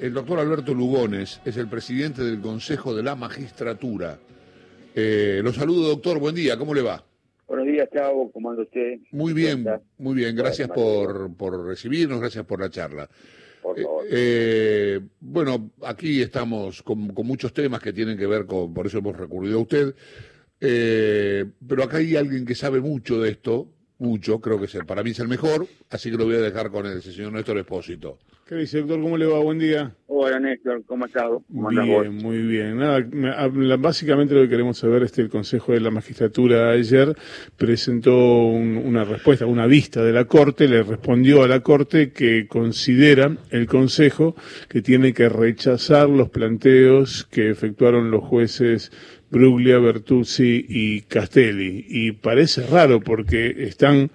el doctor Alberto Lugones es el presidente del Consejo de la Magistratura. Eh, lo saludo, doctor. Buen día. ¿Cómo le va? Buenos días, Chavo. ¿Cómo anda usted? Muy bien, muy bien. Gracias por, por recibirnos, gracias por la charla. Por favor. Eh, bueno, aquí estamos con, con, muchos temas que tienen que ver con, por eso hemos recurrido a usted. Eh, pero acá hay alguien que sabe mucho de esto, mucho, creo que es, para mí es el mejor, así que lo voy a dejar con el señor Néstor Espósito. ¿Qué dice, doctor? ¿Cómo le va? Buen día. Hola, Néstor. ¿Cómo has estado? ¿Cómo bien, muy bien. Nada, básicamente lo que queremos saber es que el Consejo de la Magistratura ayer presentó un, una respuesta, una vista de la Corte, le respondió a la Corte que considera el Consejo que tiene que rechazar los planteos que efectuaron los jueces Bruglia, Bertuzzi y Castelli. Y parece raro porque están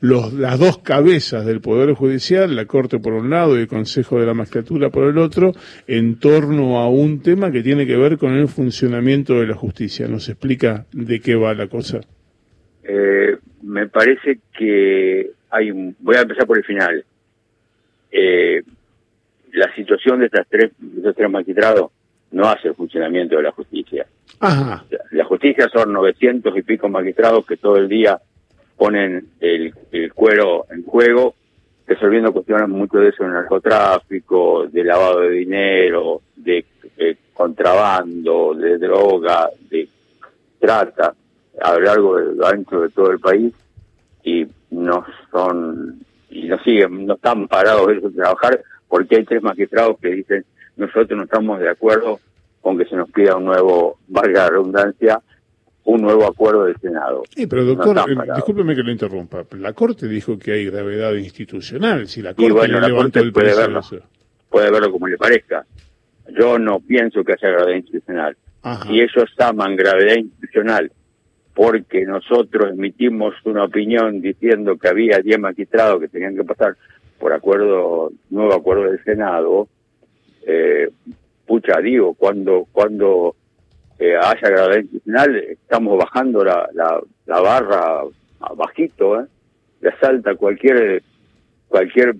los, las dos cabezas del Poder Judicial, la Corte por un lado y el Consejo de la Magistratura por el otro, en torno a un tema que tiene que ver con el funcionamiento de la justicia. ¿Nos explica de qué va la cosa? Eh, me parece que hay un... Voy a empezar por el final. Eh, la situación de estas tres, de estos tres magistrados no hace el funcionamiento de la justicia. Ajá. La justicia son 900 y pico magistrados que todo el día ponen el, cuero en juego, resolviendo cuestiones mucho de eso, de narcotráfico, de lavado de dinero, de, contrabando, de droga, de trata, a lo largo ancho de todo el país, y no son, y no siguen, no están parados ellos de trabajar, porque hay tres magistrados que dicen, nosotros no estamos de acuerdo con que se nos pida un nuevo, valga la redundancia, un nuevo acuerdo del Senado. Sí, pero doctor, no eh, discúlpeme que lo interrumpa. La Corte dijo que hay gravedad institucional. Si la Corte y bueno, la Corte el puede verlo, puede verlo como le parezca. Yo no pienso que haya gravedad institucional. Ajá. Si ellos llaman gravedad institucional porque nosotros emitimos una opinión diciendo que había 10 magistrados que tenían que pasar por acuerdo, nuevo acuerdo del Senado, eh, pucha, digo, cuando, cuando eh, haya gravedad institucional, estamos bajando la, la, la barra bajito, ¿eh? Le asalta cualquier, cualquier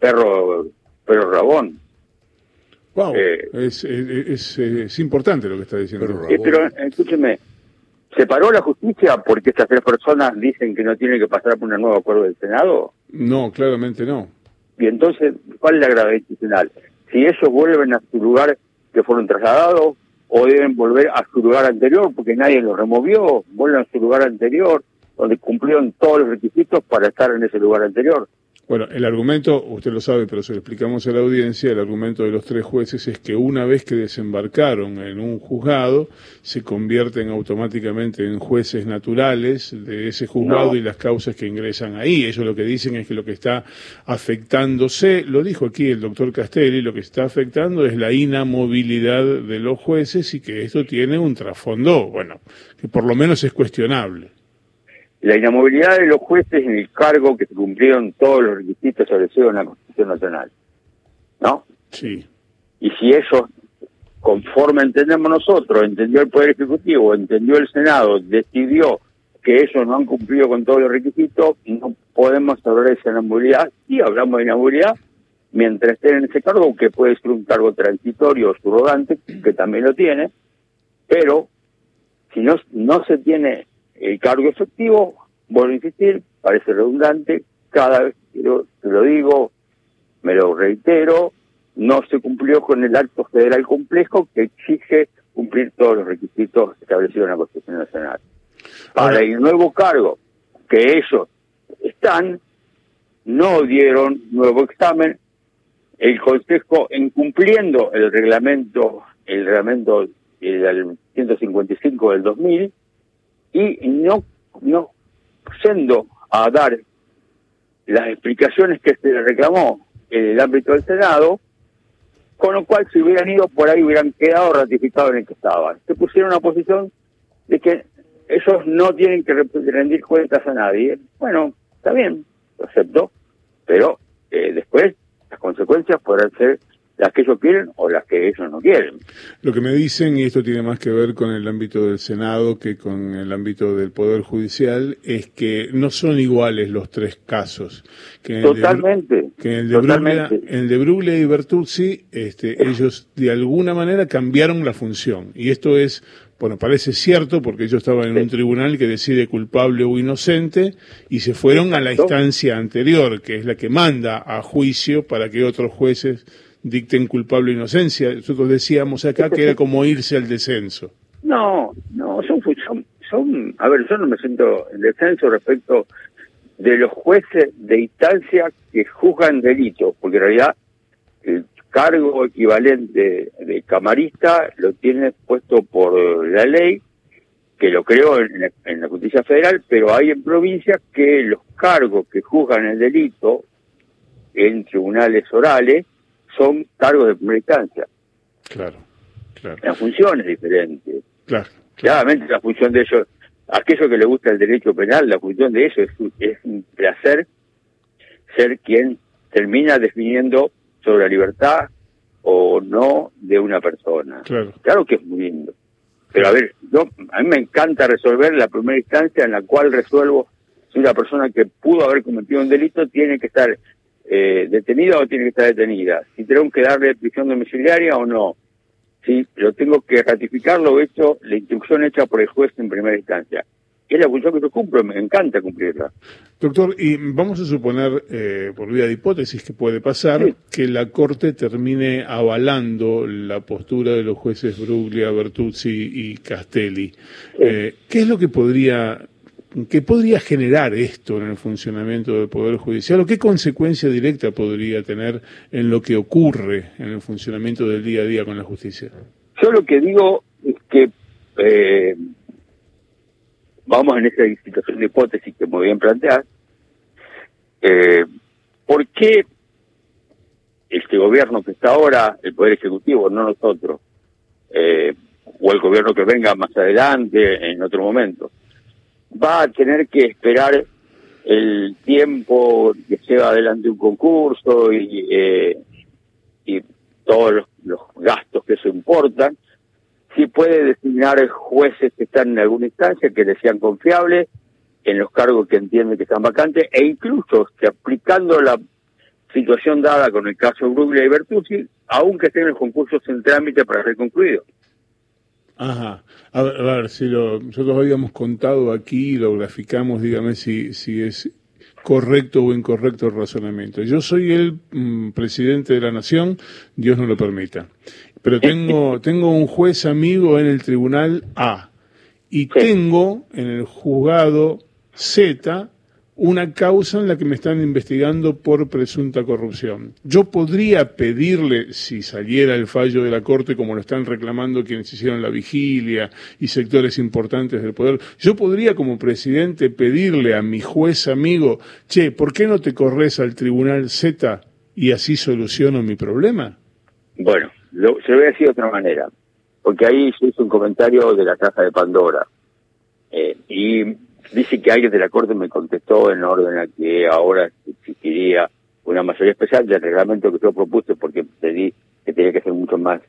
perro, perro rabón. Wow, eh, es, es, es, importante lo que está diciendo. Pero, pero escúcheme, ¿se paró la justicia porque estas tres personas dicen que no tienen que pasar por un nuevo acuerdo del Senado? No, claramente no. Y entonces, ¿cuál es la gravedad institucional? Si ellos vuelven a su lugar que fueron trasladados, o deben volver a su lugar anterior porque nadie los removió, vuelven a su lugar anterior, donde cumplieron todos los requisitos para estar en ese lugar anterior. Bueno, el argumento, usted lo sabe, pero se lo explicamos a la audiencia, el argumento de los tres jueces es que una vez que desembarcaron en un juzgado, se convierten automáticamente en jueces naturales de ese juzgado no. y las causas que ingresan ahí. Ellos lo que dicen es que lo que está afectándose, lo dijo aquí el doctor Castelli, lo que está afectando es la inamovilidad de los jueces y que esto tiene un trasfondo, bueno, que por lo menos es cuestionable la inamovilidad de los jueces en el cargo que se cumplieron todos los requisitos establecidos en la Constitución Nacional. ¿No? Sí. Y si ellos, conforme entendemos nosotros, entendió el Poder Ejecutivo, entendió el Senado, decidió que ellos no han cumplido con todos los requisitos, no podemos hablar de esa inamovilidad. Sí, hablamos de inamovilidad mientras estén en ese cargo, que puede ser un cargo transitorio o subrogante, que también lo tiene, pero si no, no se tiene el cargo efectivo, vuelvo a insistir, parece redundante, cada vez que lo, digo, me lo reitero, no se cumplió con el acto federal complejo que exige cumplir todos los requisitos establecidos en la Constitución Nacional. Para el nuevo cargo que ellos están, no dieron nuevo examen, el Consejo, incumpliendo el reglamento, el reglamento el 155 del 2000, y no, no yendo a dar las explicaciones que se le reclamó en el ámbito del Senado, con lo cual si hubieran ido por ahí hubieran quedado ratificados en el que estaban. Se pusieron una posición de que ellos no tienen que rendir cuentas a nadie. Bueno, está bien, lo acepto, pero eh, después las consecuencias podrán ser las que ellos quieren o las que ellos no quieren. Lo que me dicen, y esto tiene más que ver con el ámbito del Senado que con el ámbito del Poder Judicial, es que no son iguales los tres casos. Que totalmente. que en el de, Bruglia, en el de Bruglia y Bertuzzi, este, ellos de alguna manera cambiaron la función. Y esto es bueno, parece cierto porque ellos estaban en un tribunal que decide culpable o inocente y se fueron a la instancia anterior, que es la que manda a juicio para que otros jueces dicten culpable o inocencia. Nosotros decíamos acá que era como irse al descenso. No, no, son, son, son, a ver, yo no me siento en descenso respecto de los jueces de instancia que juzgan delitos, porque en realidad el cargo equivalente de camarista lo tiene puesto por la ley, que lo creó en la, justicia federal, pero hay en provincias que los cargos que juzgan el delito en tribunales orales son cargos de primera instancia. Claro, claro. La función es diferente. Claro, Claramente la función de ellos, aquello que le gusta el derecho penal, la función de eso es, es un placer ser quien termina definiendo sobre la libertad o no de una persona. Claro. que es muy lindo. Pero a ver, yo, a mí me encanta resolver la primera instancia en la cual resuelvo si una persona que pudo haber cometido un delito tiene que estar eh, detenida o tiene que estar detenida. Si tengo que darle prisión domiciliaria o no. Si lo tengo que ratificar lo hecho, la instrucción hecha por el juez en primera instancia es la función que yo cumplo, me encanta cumplirla. Doctor, y vamos a suponer, eh, por vía de hipótesis que puede pasar, que la Corte termine avalando la postura de los jueces Bruglia, Bertuzzi y Castelli. Eh, ¿Qué es lo que podría ¿Qué podría generar esto en el funcionamiento del Poder Judicial o qué consecuencia directa podría tener en lo que ocurre en el funcionamiento del día a día con la justicia? Yo lo que digo es que eh, vamos en esa situación de hipótesis que muy bien plantear, eh, ¿por qué este gobierno que está ahora, el Poder Ejecutivo, no nosotros, eh, o el gobierno que venga más adelante, en otro momento, va a tener que esperar el tiempo que lleva adelante un concurso y, eh, todos los, gastos que eso importan, si puede designar jueces que están en alguna instancia que le sean confiables en los cargos que entiende que están vacantes e incluso que aplicando la situación dada con el caso Bruglia y Bertuzzi, aunque estén los concursos en trámite para ser concluidos. Ajá. A ver, si lo, nosotros habíamos contado aquí, lo graficamos, dígame si, si es correcto o incorrecto el razonamiento. Yo soy el mm, presidente de la nación, Dios no lo permita. Pero tengo, tengo un juez amigo en el tribunal A y tengo en el juzgado Z una causa en la que me están investigando por presunta corrupción. Yo podría pedirle, si saliera el fallo de la Corte, como lo están reclamando quienes hicieron la vigilia y sectores importantes del poder, yo podría como presidente pedirle a mi juez amigo, che, ¿por qué no te corres al tribunal Z y así soluciono mi problema? Bueno, lo, se lo voy a decir de otra manera, porque ahí se hizo un comentario de la caja de Pandora. Eh, y dice que alguien de la Corte me contestó en orden a que ahora existiría una mayoría especial del reglamento que yo propuse, porque pedí que tenía que ser mucho más,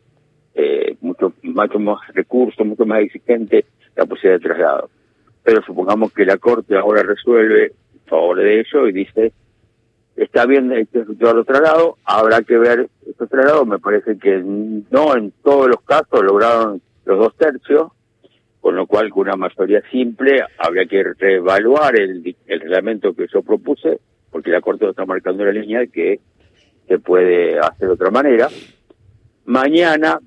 eh, mucho, mucho más recursos, mucho más exigente la posibilidad de traslado. Pero supongamos que la Corte ahora resuelve a favor de eso y dice está bien efectuar los traslados, habrá que ver estos traslados, me parece que no en todos los casos lograron los dos tercios, con lo cual con una mayoría simple habría que reevaluar el, el reglamento que yo propuse, porque la Corte está marcando la línea de que se puede hacer de otra manera. Mañana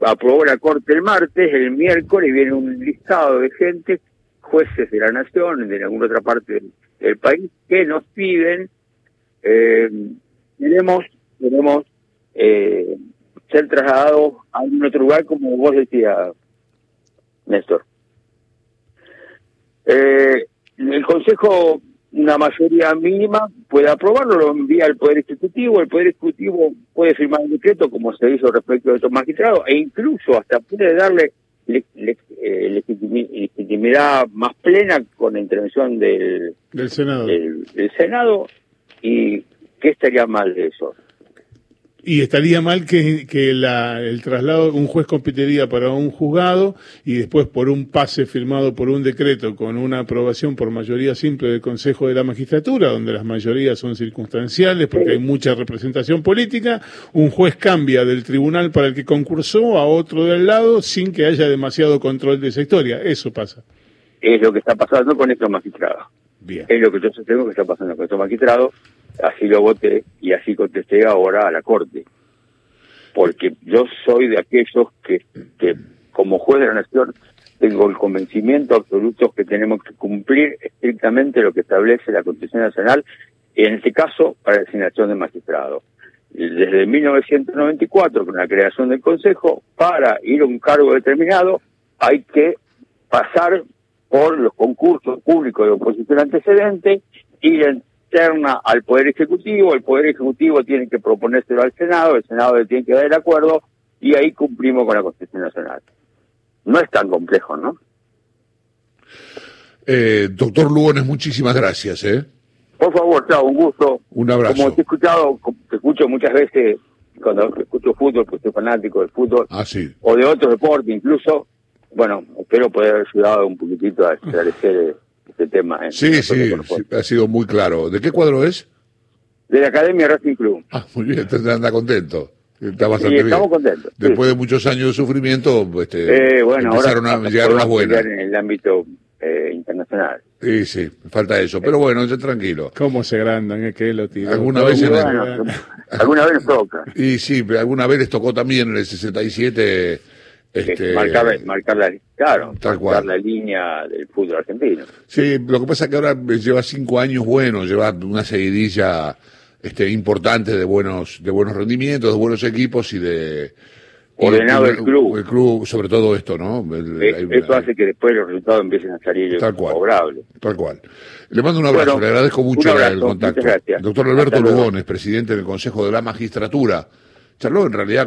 aprobó la Corte el martes, el miércoles viene un listado de gente, jueces de la nación, de alguna otra parte del país, que nos piden eh, tenemos eh, ser trasladados a un otro lugar, como vos decías, Néstor. Eh, el Consejo, una mayoría mínima, puede aprobarlo, lo envía al Poder Ejecutivo, el Poder Ejecutivo puede firmar un decreto, como se hizo respecto de estos magistrados, e incluso hasta puede darle eh, legitimidad más plena con la intervención del, Senado. del Senado ¿Y qué estaría mal de eso? Y estaría mal que, que la, el traslado, un juez competiría para un juzgado y después por un pase firmado por un decreto con una aprobación por mayoría simple del Consejo de la Magistratura, donde las mayorías son circunstanciales porque hay mucha representación política, un juez cambia del tribunal para el que concursó a otro del lado sin que haya demasiado control de esa historia. Eso pasa. Es lo que está pasando con estos magistrados. Bien. Es lo que yo sostengo que está pasando con estos magistrados así lo voté y así contesté ahora a la Corte. Porque yo soy de aquellos que, que como juez de la Nación tengo el convencimiento absoluto que tenemos que cumplir estrictamente lo que establece la Constitución Nacional, en este caso para la designación de magistrados. Desde 1994, con la creación del Consejo, para ir a un cargo determinado hay que pasar por los concursos públicos de oposición antecedente, ir al Poder Ejecutivo, el Poder Ejecutivo tiene que proponérselo al Senado, el Senado le tiene que dar el acuerdo y ahí cumplimos con la Constitución Nacional. No es tan complejo, ¿no? Eh, doctor Lugones, muchísimas gracias. ¿eh? Por favor, chao, un gusto. Un abrazo. Como te he escuchado, te escucho muchas veces cuando escucho fútbol, porque soy fanático del fútbol, ah, sí. o de otro deporte incluso. Bueno, espero poder haber ayudado un poquitito a esclarecer este tema. sí, sí, ha sido muy claro. ¿De qué cuadro es? De la Academia Racing Club. Ah, muy bien, anda contento. Está bastante sí, estamos contentos. Después de muchos años de sufrimiento, este, eh, bueno, empezaron a llegar las buenas. En el ámbito eh, internacional. Sí, sí, falta eso. Pero bueno, ya tranquilo. ¿Cómo se agrandan? Es que lo tiro. Alguna vez Alguna vez toca. Y sí, pero alguna vez les tocó también en el 67 este, marcar, marcar, la, claro, marcar la línea del fútbol argentino. Sí, lo que pasa es que ahora lleva cinco años buenos, lleva una seguidilla este, importante de buenos, de buenos rendimientos, de buenos equipos y de ordenado el, club. El club, sobre todo esto, ¿no? Eh, eso hace que después los resultados empiecen a salir tal cual, favorables. Tal cual. Le mando un abrazo, le agradezco mucho el contacto. Doctor Alberto Lugones, presidente del Consejo de la Magistratura. Charló en realidad